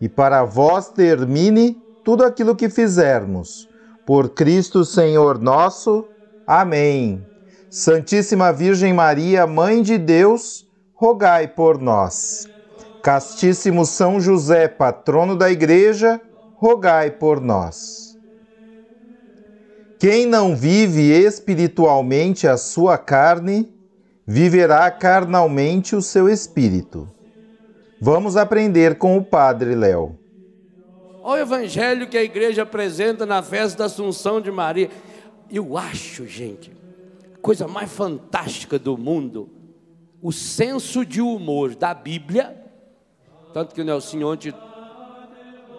e para vós termine tudo aquilo que fizermos. Por Cristo Senhor nosso. Amém. Santíssima Virgem Maria, Mãe de Deus, rogai por nós. Castíssimo São José, patrono da Igreja, rogai por nós. Quem não vive espiritualmente a sua carne, viverá carnalmente o seu espírito. Vamos aprender com o Padre Léo. Olha o evangelho que a igreja apresenta na festa da Assunção de Maria. Eu acho, gente, a coisa mais fantástica do mundo, o senso de humor da Bíblia. Tanto que o Nelson ontem,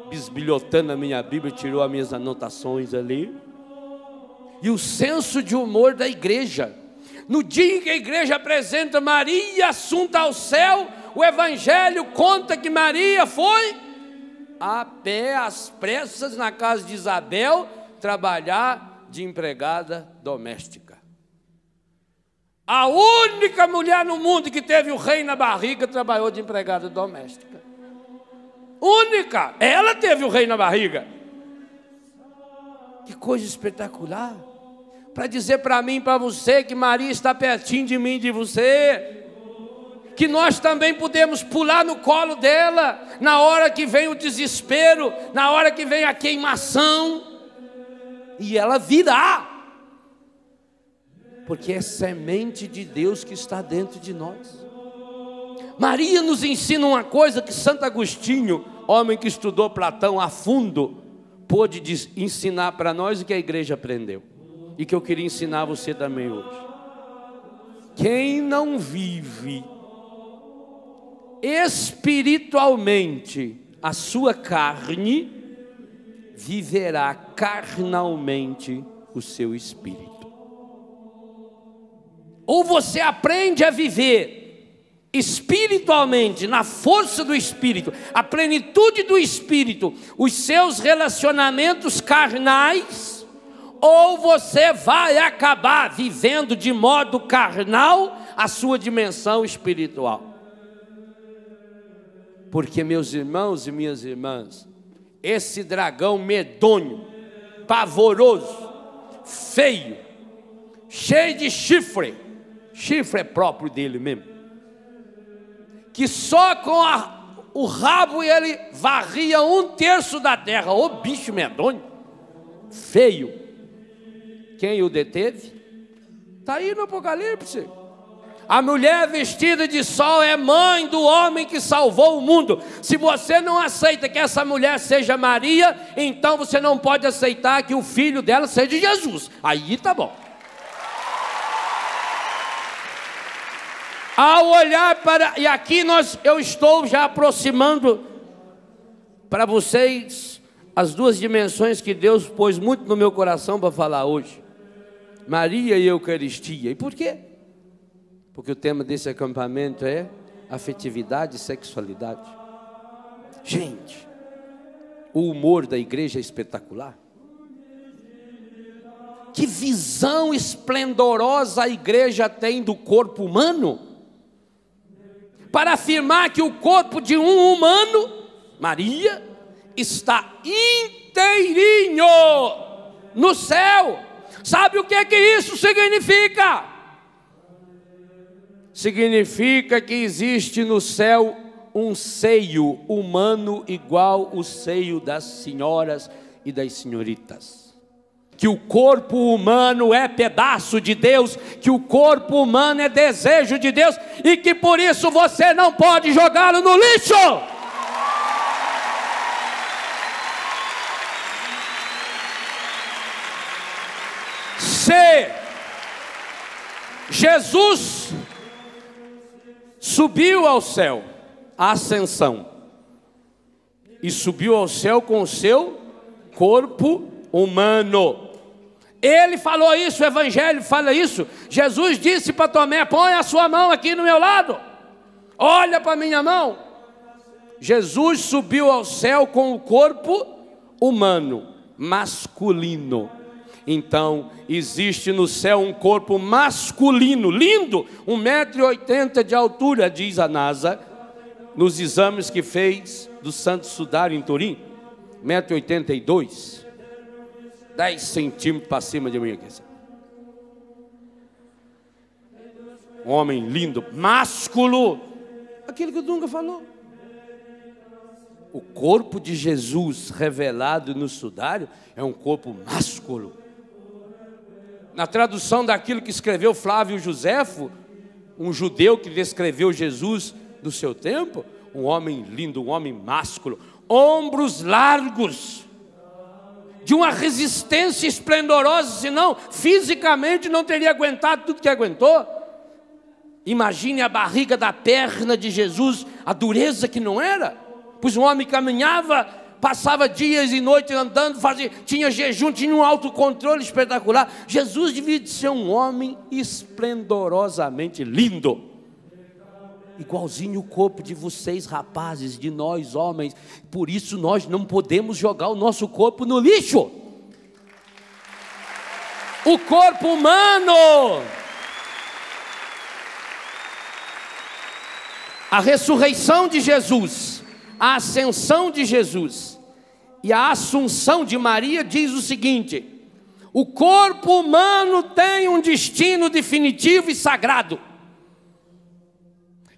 bisbilhotando a minha Bíblia, tirou as minhas anotações ali. E o senso de humor da igreja. No dia em que a igreja apresenta Maria assunta ao céu, o Evangelho conta que Maria foi a pé, às pressas, na casa de Isabel, trabalhar de empregada doméstica. A única mulher no mundo que teve o rei na barriga trabalhou de empregada doméstica. Única! Ela teve o rei na barriga. Que coisa espetacular! Para dizer para mim, para você, que Maria está pertinho de mim, de você que nós também podemos pular no colo dela, na hora que vem o desespero, na hora que vem a queimação, e ela virá, porque é semente de Deus que está dentro de nós. Maria nos ensina uma coisa que Santo Agostinho, homem que estudou Platão a fundo, pôde ensinar para nós o que a igreja aprendeu, e que eu queria ensinar você também hoje. Quem não vive espiritualmente a sua carne, viverá carnalmente o seu espírito. Ou você aprende a viver espiritualmente, na força do espírito, a plenitude do espírito, os seus relacionamentos carnais, ou você vai acabar vivendo de modo carnal a sua dimensão espiritual. Porque, meus irmãos e minhas irmãs, esse dragão medonho, pavoroso, feio, cheio de chifre, chifre é próprio dele mesmo, que só com a, o rabo ele varria um terço da terra, ô bicho medonho, feio. Quem o deteve? Está aí no Apocalipse. A mulher vestida de sol é mãe do homem que salvou o mundo. Se você não aceita que essa mulher seja Maria, então você não pode aceitar que o filho dela seja Jesus. Aí tá bom. Ao olhar para e aqui nós eu estou já aproximando para vocês as duas dimensões que Deus pôs muito no meu coração para falar hoje. Maria e Eucaristia. E por quê? Porque o tema desse acampamento é afetividade e sexualidade. Gente, o humor da igreja é espetacular. Que visão esplendorosa a igreja tem do corpo humano, para afirmar que o corpo de um humano, Maria, está inteirinho no céu. Sabe o que é que isso significa? Significa que existe no céu um seio humano igual o seio das senhoras e das senhoritas. que o corpo humano é pedaço de Deus, que o corpo humano é desejo de Deus e que por isso você não pode jogá-lo no lixo. Se Jesus subiu ao céu, ascensão, e subiu ao céu com o seu corpo humano. Ele falou isso, o Evangelho fala isso. Jesus disse para Tomé: põe a sua mão aqui no meu lado, olha para a minha mão. Jesus subiu ao céu com o corpo humano, masculino. Então, existe no céu um corpo masculino, lindo, 1,80m de altura, diz a NASA, nos exames que fez do Santo Sudário em Turim, 1,82m. 10 centímetros para cima de mim aqui. Um homem lindo, másculo. Aquilo que o Dunga falou. O corpo de Jesus revelado no sudário é um corpo másculo. Na tradução daquilo que escreveu Flávio Joséfo, um judeu que descreveu Jesus do seu tempo, um homem lindo, um homem másculo, ombros largos, de uma resistência esplendorosa, senão fisicamente não teria aguentado tudo que aguentou. Imagine a barriga da perna de Jesus, a dureza que não era, pois um homem caminhava, passava dias e noites andando, fazia, tinha jejum, tinha um autocontrole espetacular. Jesus devia de ser um homem esplendorosamente lindo igualzinho o corpo de vocês, rapazes, de nós, homens. Por isso nós não podemos jogar o nosso corpo no lixo. O corpo humano. A ressurreição de Jesus, a ascensão de Jesus e a assunção de Maria diz o seguinte: o corpo humano tem um destino definitivo e sagrado.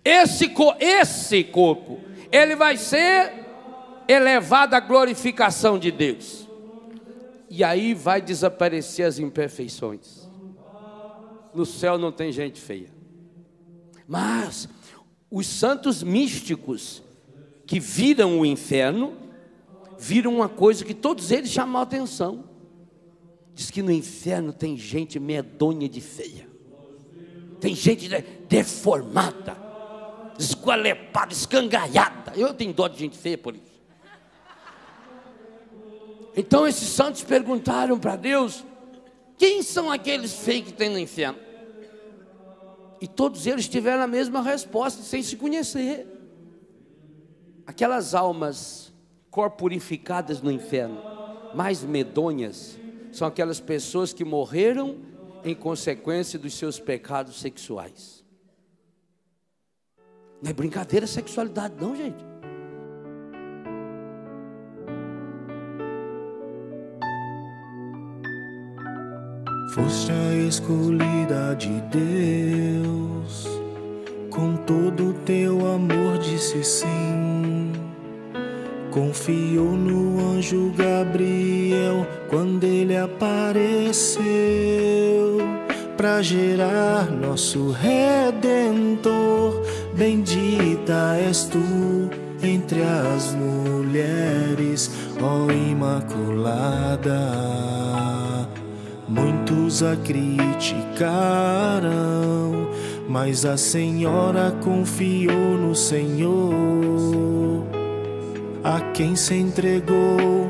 Esse, esse corpo, ele vai ser elevado à glorificação de Deus. E aí vai desaparecer as imperfeições. No céu não tem gente feia. Mas os santos místicos que viram o inferno, viram uma coisa que todos eles chamam a atenção. Diz que no inferno tem gente medonha de feia. Tem gente deformada esgualepada, escangalhada. Eu tenho dó de gente feia por isso. Então esses santos perguntaram para Deus: quem são aqueles feios que tem no inferno? E todos eles tiveram a mesma resposta, sem se conhecer. Aquelas almas corporificadas no inferno, mais medonhas, são aquelas pessoas que morreram em consequência dos seus pecados sexuais. Não é brincadeira sexualidade, não, gente. Foste a escolhida de Deus, com todo o teu amor disse sim. Confiou no anjo Gabriel quando ele apareceu para gerar nosso redentor Bendita és tu entre as mulheres, ó Imaculada. Muitos a criticaram, mas a Senhora confiou no Senhor, a quem se entregou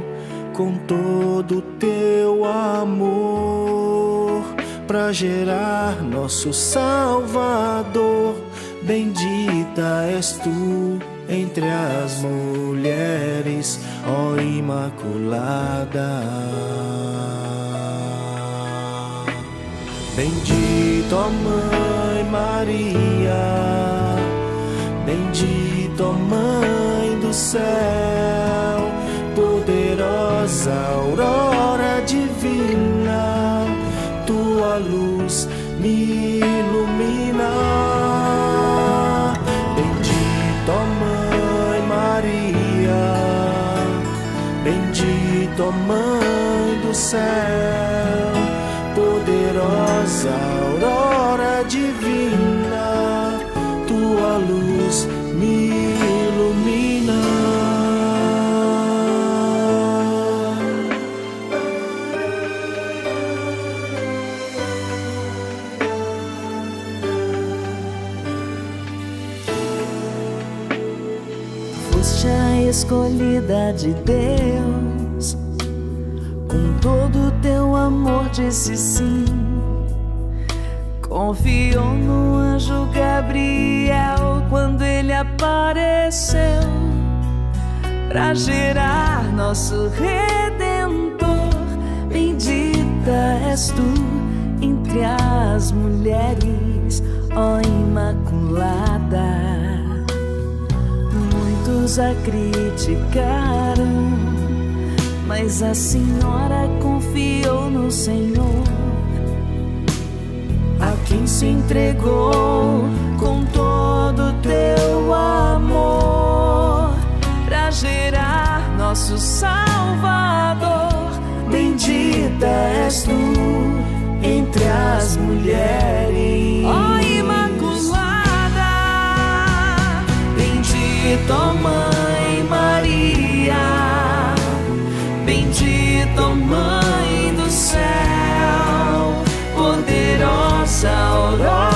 com todo o teu amor para gerar nosso Salvador Bendita és tu entre as mulheres, ó Imaculada. Bendito, ó Mãe Maria, bendito, ó Mãe do céu, poderosa aurora divina, tua luz me ilumina. Mãe do céu. voz, escolhida de Deus, com todo o teu amor disse sim. Confiou no anjo Gabriel quando ele apareceu para gerar nosso redentor. Bendita és tu entre as mulheres, ó Imaculada. Muitos a criticaram, mas a senhora confiou no Senhor a quem se entregou com todo teu amor para gerar nosso Salvador. Bendita és tu entre as mulheres. Ó Imaculada, bendita ó Mãe bendita Mãe do céu poderosa aurora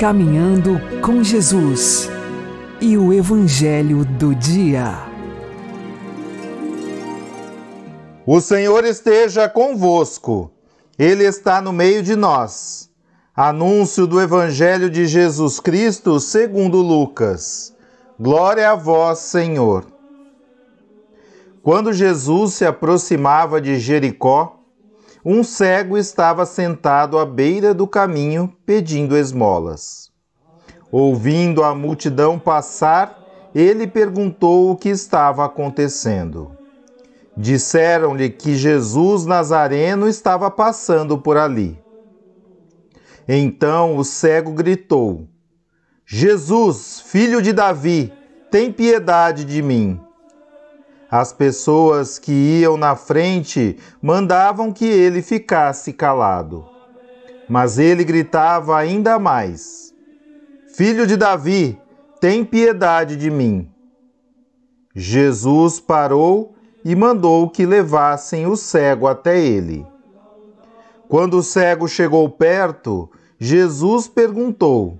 Caminhando com Jesus e o Evangelho do Dia. O Senhor esteja convosco, Ele está no meio de nós. Anúncio do Evangelho de Jesus Cristo segundo Lucas. Glória a vós, Senhor. Quando Jesus se aproximava de Jericó, um cego estava sentado à beira do caminho pedindo esmolas. Ouvindo a multidão passar, ele perguntou o que estava acontecendo. Disseram-lhe que Jesus Nazareno estava passando por ali. Então o cego gritou: Jesus, filho de Davi, tem piedade de mim. As pessoas que iam na frente mandavam que ele ficasse calado. Mas ele gritava ainda mais: Filho de Davi, tem piedade de mim. Jesus parou e mandou que levassem o cego até ele. Quando o cego chegou perto, Jesus perguntou: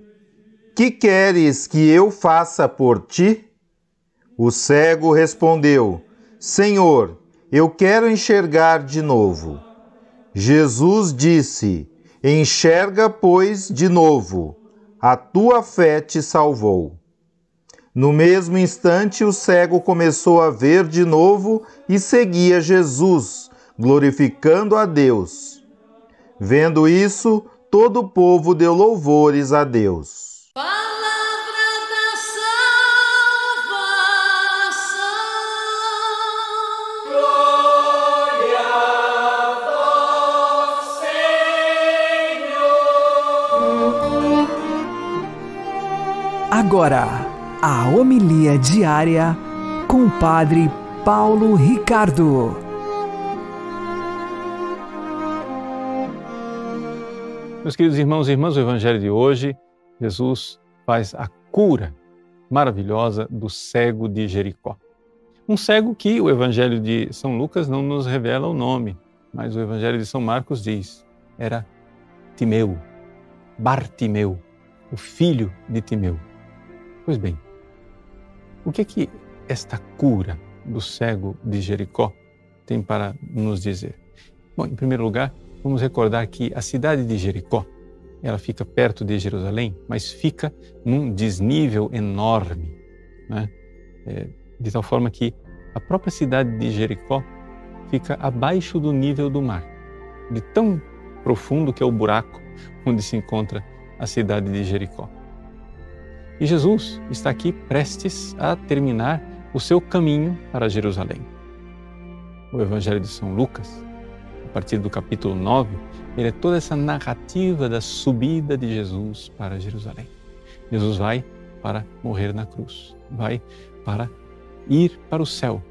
Que queres que eu faça por ti? O cego respondeu: Senhor, eu quero enxergar de novo. Jesus disse: Enxerga, pois, de novo. A tua fé te salvou. No mesmo instante, o cego começou a ver de novo e seguia Jesus, glorificando a Deus. Vendo isso, todo o povo deu louvores a Deus. Agora, a homilia diária com o Padre Paulo Ricardo. Meus queridos irmãos e irmãs, o Evangelho de hoje, Jesus faz a cura maravilhosa do cego de Jericó. Um cego que o Evangelho de São Lucas não nos revela o nome, mas o Evangelho de São Marcos diz: era Timeu, Bartimeu, o filho de Timeu. Pois bem, o que é que esta cura do cego de Jericó tem para nos dizer? Bom, em primeiro lugar, vamos recordar que a cidade de Jericó, ela fica perto de Jerusalém, mas fica num desnível enorme, né? É, de tal forma que a própria cidade de Jericó fica abaixo do nível do mar, de tão profundo que é o buraco onde se encontra a cidade de Jericó. E Jesus está aqui prestes a terminar o seu caminho para Jerusalém. O Evangelho de São Lucas, a partir do capítulo 9, ele é toda essa narrativa da subida de Jesus para Jerusalém. Jesus vai para morrer na cruz, vai para ir para o céu.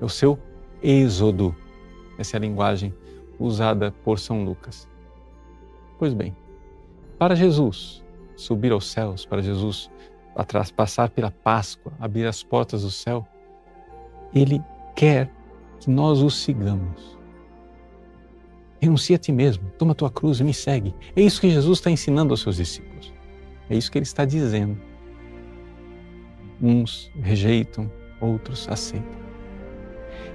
É o seu êxodo. Essa é a linguagem usada por São Lucas. Pois bem, para Jesus subir aos céus, para Jesus atrás, passar pela Páscoa, abrir as portas do céu, ele quer que nós o sigamos. Renuncia a ti mesmo, toma a tua cruz e me segue. É isso que Jesus está ensinando aos seus discípulos. É isso que ele está dizendo. Uns rejeitam, outros aceitam.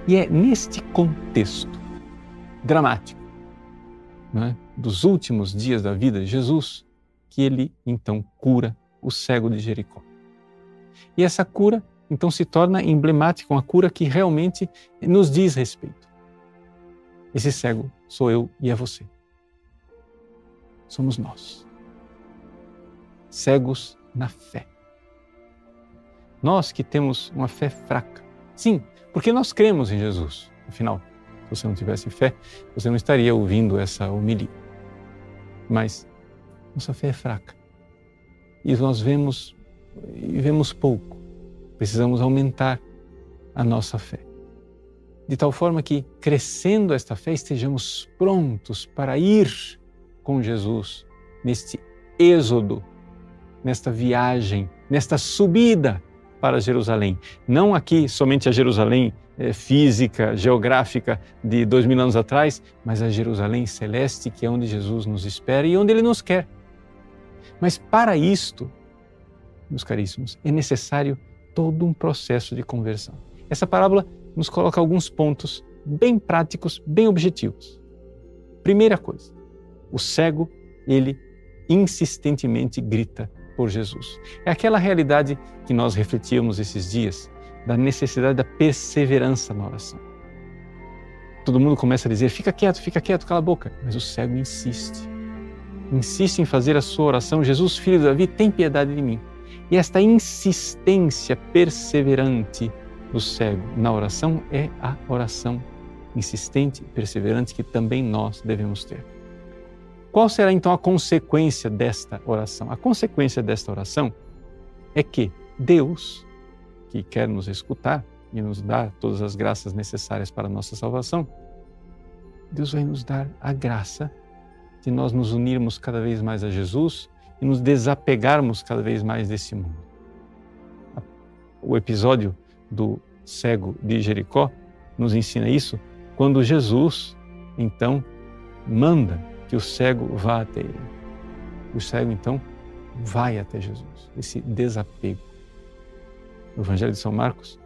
E é neste contexto dramático né, dos últimos dias da vida de Jesus que ele então cura o cego de Jericó. E essa cura então se torna emblemática, uma cura que realmente nos diz respeito. Esse cego sou eu e é você. Somos nós. Cegos na fé. Nós que temos uma fé fraca. Sim, porque nós cremos em Jesus. Afinal, se você não tivesse fé, você não estaria ouvindo essa homilia. Mas nossa fé é fraca. E nós vemos e vemos pouco. Precisamos aumentar a nossa fé. De tal forma que, crescendo esta fé, estejamos prontos para ir com Jesus neste êxodo, nesta viagem, nesta subida para Jerusalém. Não aqui somente a Jerusalém é, física, geográfica de dois mil anos atrás, mas a Jerusalém celeste, que é onde Jesus nos espera e onde Ele nos quer. Mas para isto, meus caríssimos, é necessário todo um processo de conversão. Essa parábola nos coloca alguns pontos bem práticos, bem objetivos. Primeira coisa, o cego, ele insistentemente grita por Jesus. É aquela realidade que nós refletíamos esses dias, da necessidade da perseverança na oração. Todo mundo começa a dizer: fica quieto, fica quieto, cala a boca. Mas o cego insiste insiste em fazer a sua oração: Jesus, filho de Davi, tem piedade de mim. E esta insistência perseverante do cego na oração é a oração insistente e perseverante que também nós devemos ter. Qual será então a consequência desta oração? A consequência desta oração é que Deus, que quer nos escutar e nos dar todas as graças necessárias para a nossa salvação, Deus vai nos dar a graça de nós nos unirmos cada vez mais a Jesus e nos desapegarmos cada vez mais desse mundo. O episódio do cego de Jericó nos ensina isso quando Jesus, então, manda que o cego vá até ele. O cego, então, vai até Jesus, esse desapego. O Evangelho de São Marcos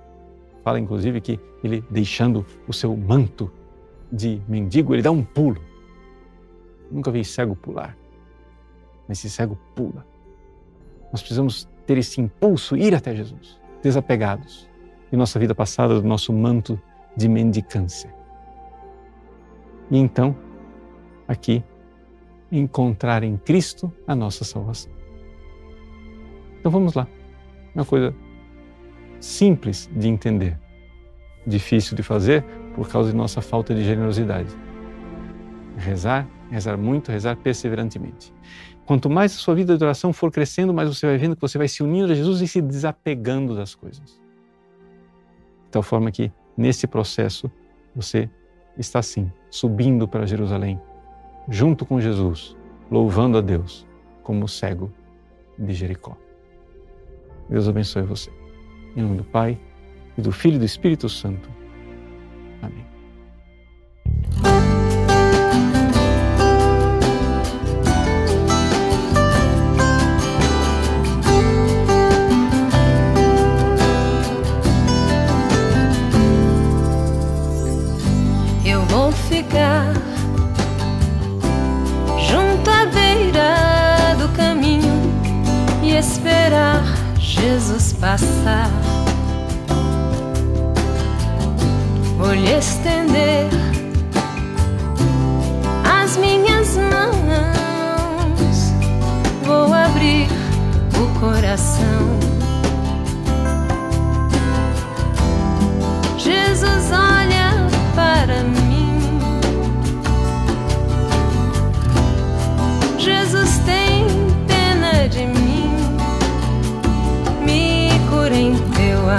fala, inclusive, que ele, deixando o seu manto de mendigo, ele dá um pulo Nunca vi cego pular, mas esse cego pula. Nós precisamos ter esse impulso, ir até Jesus, desapegados de nossa vida passada, do nosso manto de mendicância. E então, aqui, encontrar em Cristo a nossa salvação. Então vamos lá. Uma coisa simples de entender, difícil de fazer por causa de nossa falta de generosidade. Rezar rezar muito, rezar perseverantemente. Quanto mais a sua vida de oração for crescendo, mais você vai vendo que você vai se unindo a Jesus e se desapegando das coisas. De tal forma que, nesse processo, você está assim, subindo para Jerusalém, junto com Jesus, louvando a Deus, como o cego de Jericó. Deus abençoe você. Em nome do Pai, e do Filho e do Espírito Santo. ficar junto à beira do caminho e esperar Jesus passar. Vou lhe estender as minhas mãos, vou abrir o coração.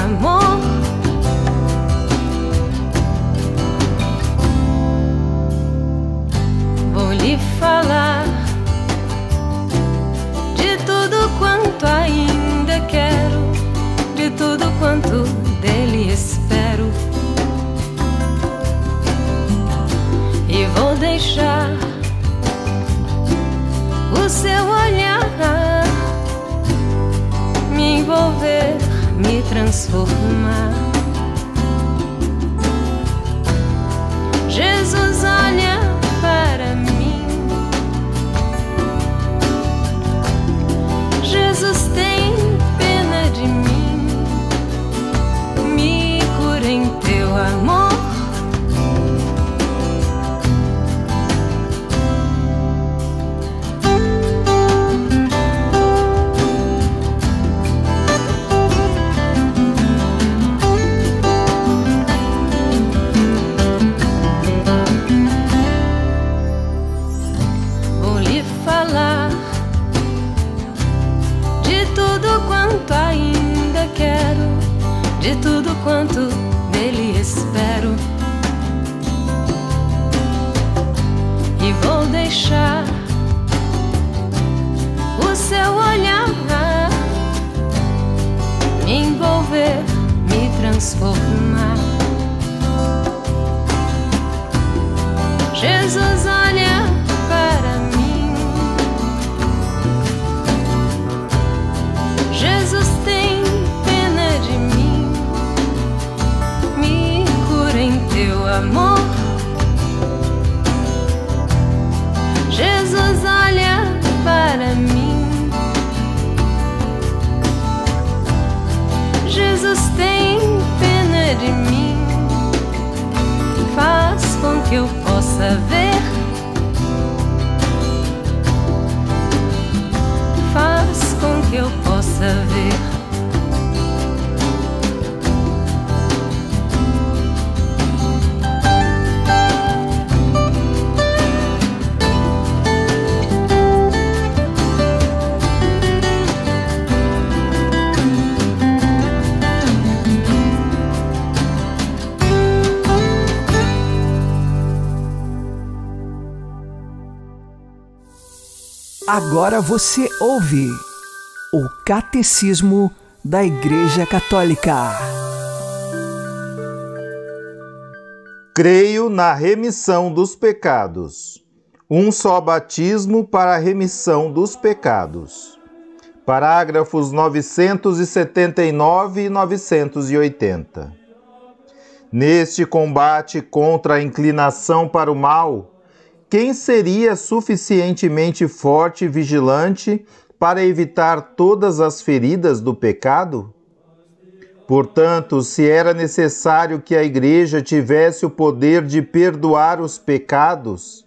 Amor. Transformar. Agora você ouve o Catecismo da Igreja Católica. Creio na remissão dos pecados. Um só batismo para a remissão dos pecados. Parágrafos 979 e 980. Neste combate contra a inclinação para o mal, quem seria suficientemente forte e vigilante para evitar todas as feridas do pecado? Portanto, se era necessário que a Igreja tivesse o poder de perdoar os pecados,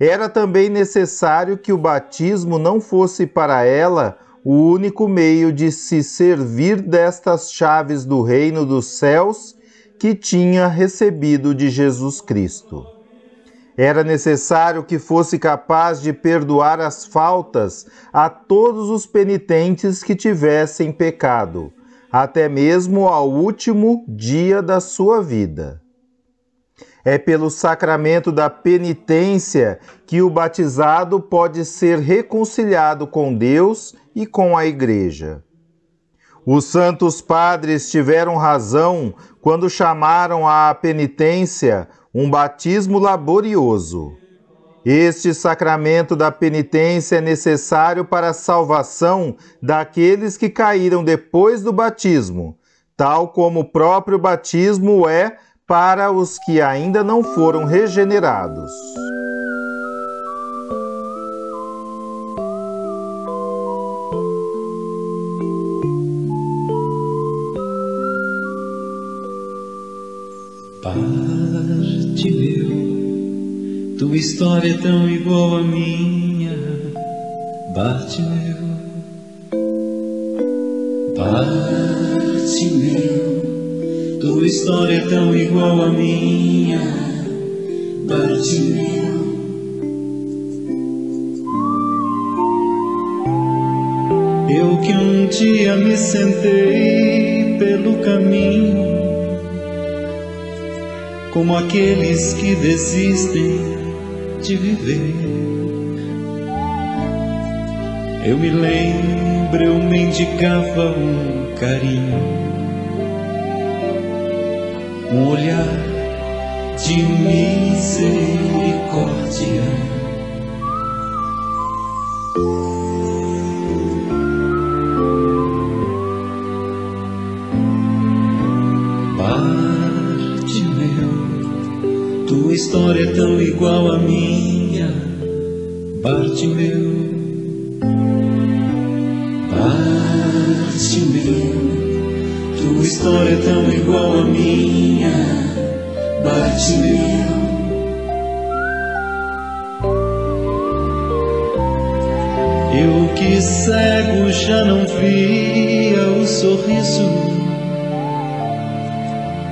era também necessário que o batismo não fosse para ela o único meio de se servir destas chaves do reino dos céus que tinha recebido de Jesus Cristo. Era necessário que fosse capaz de perdoar as faltas a todos os penitentes que tivessem pecado, até mesmo ao último dia da sua vida. É pelo sacramento da penitência que o batizado pode ser reconciliado com Deus e com a Igreja. Os santos padres tiveram razão quando chamaram à penitência um batismo laborioso. Este sacramento da penitência é necessário para a salvação daqueles que caíram depois do batismo, tal como o próprio batismo é para os que ainda não foram regenerados. Tua história é tão igual à minha, Bartimeu. Bartimeu, tua história é tão igual à minha, Bartimeu. Eu que um dia me sentei pelo caminho, como aqueles que desistem de viver. Eu me lembro, eu mendigava um carinho, um olhar de misericórdia.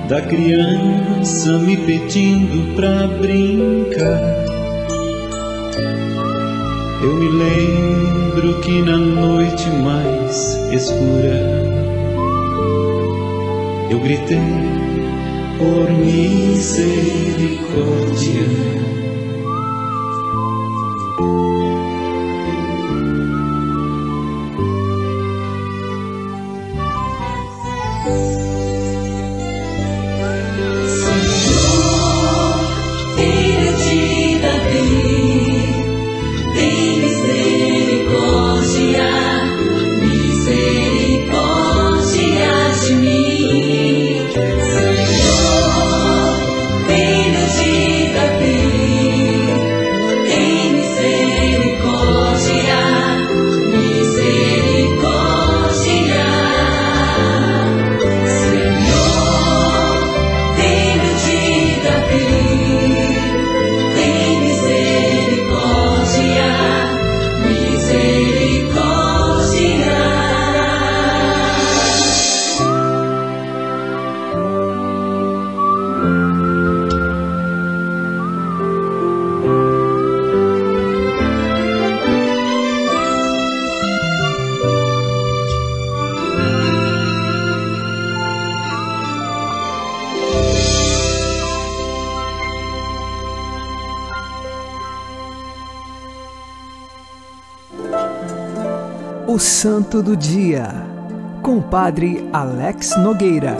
Da criança me pedindo pra brincar. Eu me lembro que na noite mais escura eu gritei por misericórdia. O Santo do Dia, com o Padre Alex Nogueira.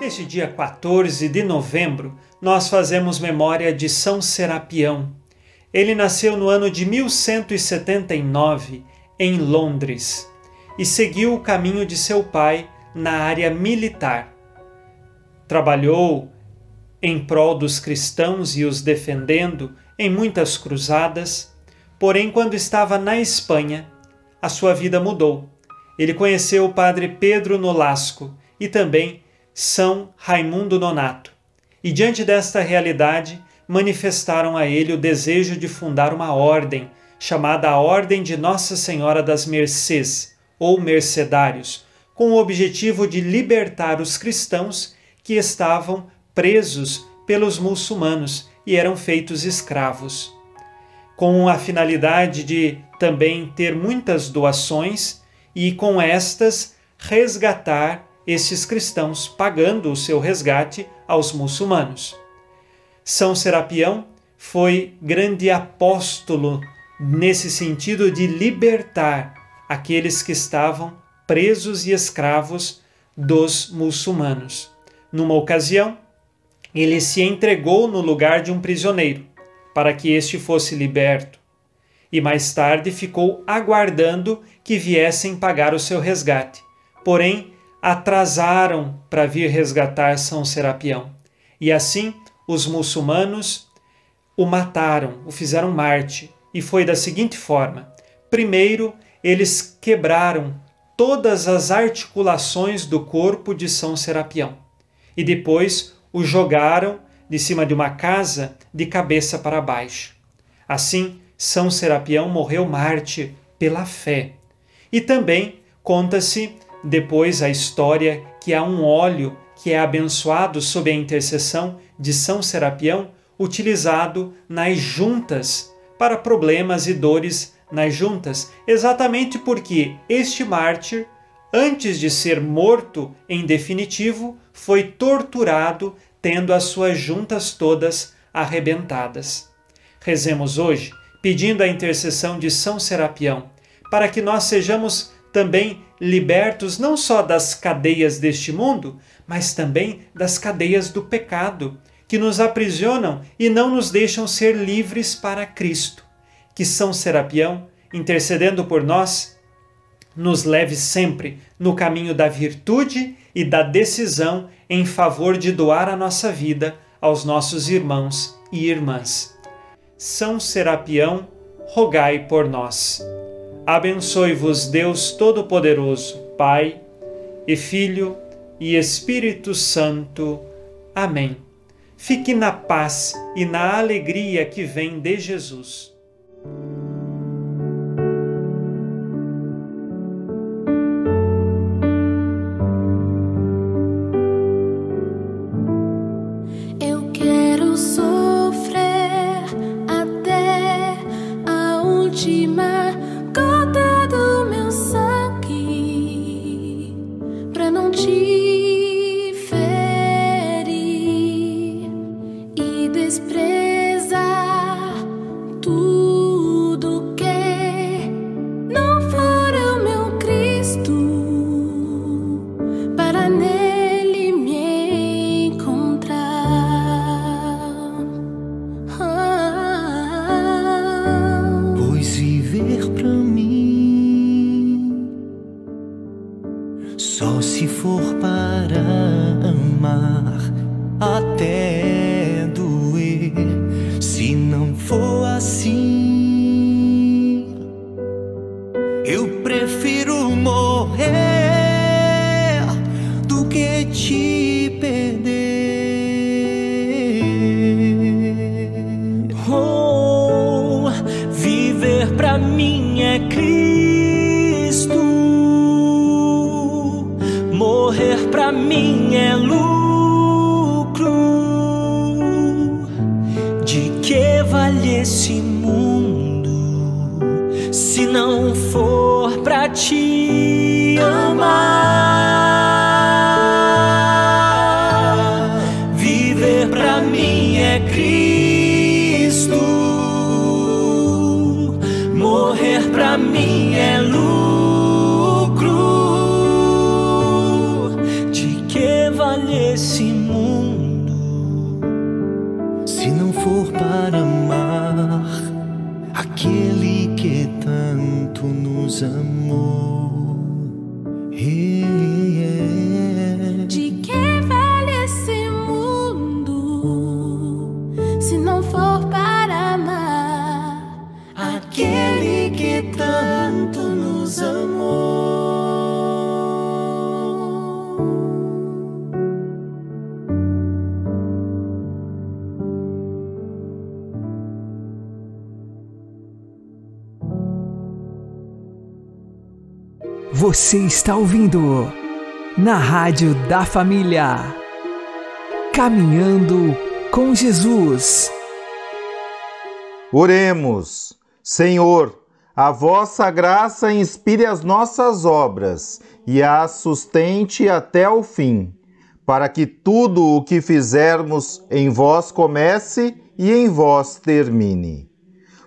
Neste dia 14 de novembro, nós fazemos memória de São Serapião. Ele nasceu no ano de 1179 em Londres e seguiu o caminho de seu pai na área militar. Trabalhou em prol dos cristãos e os defendendo em muitas cruzadas, porém, quando estava na Espanha, a sua vida mudou. Ele conheceu o padre Pedro Nolasco e também São Raimundo Nonato. E diante desta realidade, manifestaram a ele o desejo de fundar uma ordem, chamada a Ordem de Nossa Senhora das Mercês, ou Mercedários, com o objetivo de libertar os cristãos que estavam presos pelos muçulmanos e eram feitos escravos. Com a finalidade de também ter muitas doações e com estas resgatar estes cristãos, pagando o seu resgate aos muçulmanos. São Serapião foi grande apóstolo nesse sentido de libertar aqueles que estavam presos e escravos dos muçulmanos. Numa ocasião, ele se entregou no lugar de um prisioneiro, para que este fosse liberto, e mais tarde ficou aguardando que viessem pagar o seu resgate. Porém, atrasaram para vir resgatar São Serapião. E assim, os muçulmanos o mataram, o fizeram Marte, e foi da seguinte forma: primeiro, eles quebraram todas as articulações do corpo de São Serapião, e depois o jogaram de cima de uma casa de cabeça para baixo. Assim, São Serapião morreu mártir pela fé. E também conta-se depois a história que há um óleo que é abençoado sob a intercessão de São Serapião, utilizado nas juntas para problemas e dores nas juntas, exatamente porque este mártir, antes de ser morto em definitivo, foi torturado, tendo as suas juntas todas arrebentadas. Rezemos hoje, pedindo a intercessão de São Serapião, para que nós sejamos também libertos não só das cadeias deste mundo, mas também das cadeias do pecado, que nos aprisionam e não nos deixam ser livres para Cristo. Que São Serapião, intercedendo por nós, nos leve sempre no caminho da virtude e da decisão em favor de doar a nossa vida aos nossos irmãos e irmãs. São Serapião, rogai por nós. Abençoe-vos Deus Todo-Poderoso, Pai e Filho e Espírito Santo. Amém. Fique na paz e na alegria que vem de Jesus. Pra Você está ouvindo na Rádio da Família. Caminhando com Jesus. Oremos. Senhor, a vossa graça inspire as nossas obras e as sustente até o fim, para que tudo o que fizermos em vós comece e em vós termine.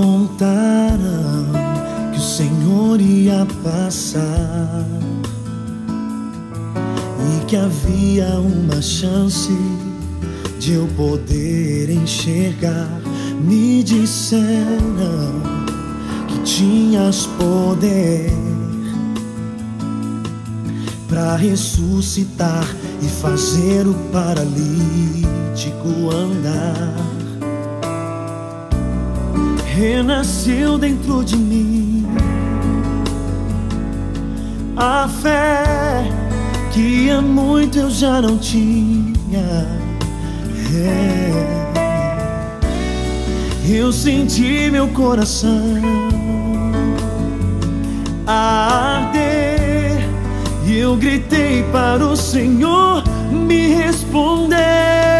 Contaram que o Senhor ia passar e que havia uma chance de eu poder enxergar. Me disseram que tinhas poder para ressuscitar e fazer o paralítico andar. Renasceu dentro de mim a fé que há muito eu já não tinha. É. Eu senti meu coração arder e eu gritei para o Senhor me responder.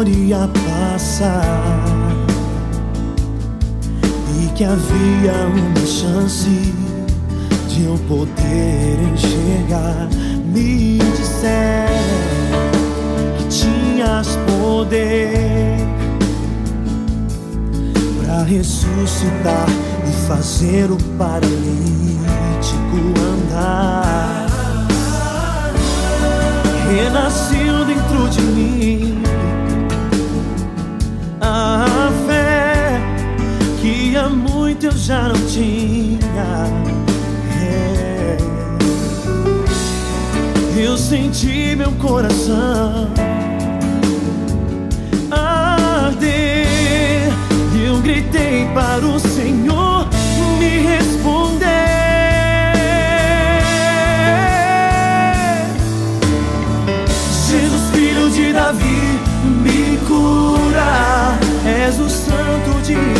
Senhor ia passar e que havia uma chance de eu poder enxergar. Me disseram que tinhas poder para ressuscitar e fazer o paralítico andar. Renasceu já não tinha. É. Eu senti meu coração arder eu gritei para o Senhor me responder. Jesus, filho de Davi, me cura. És o Santo de.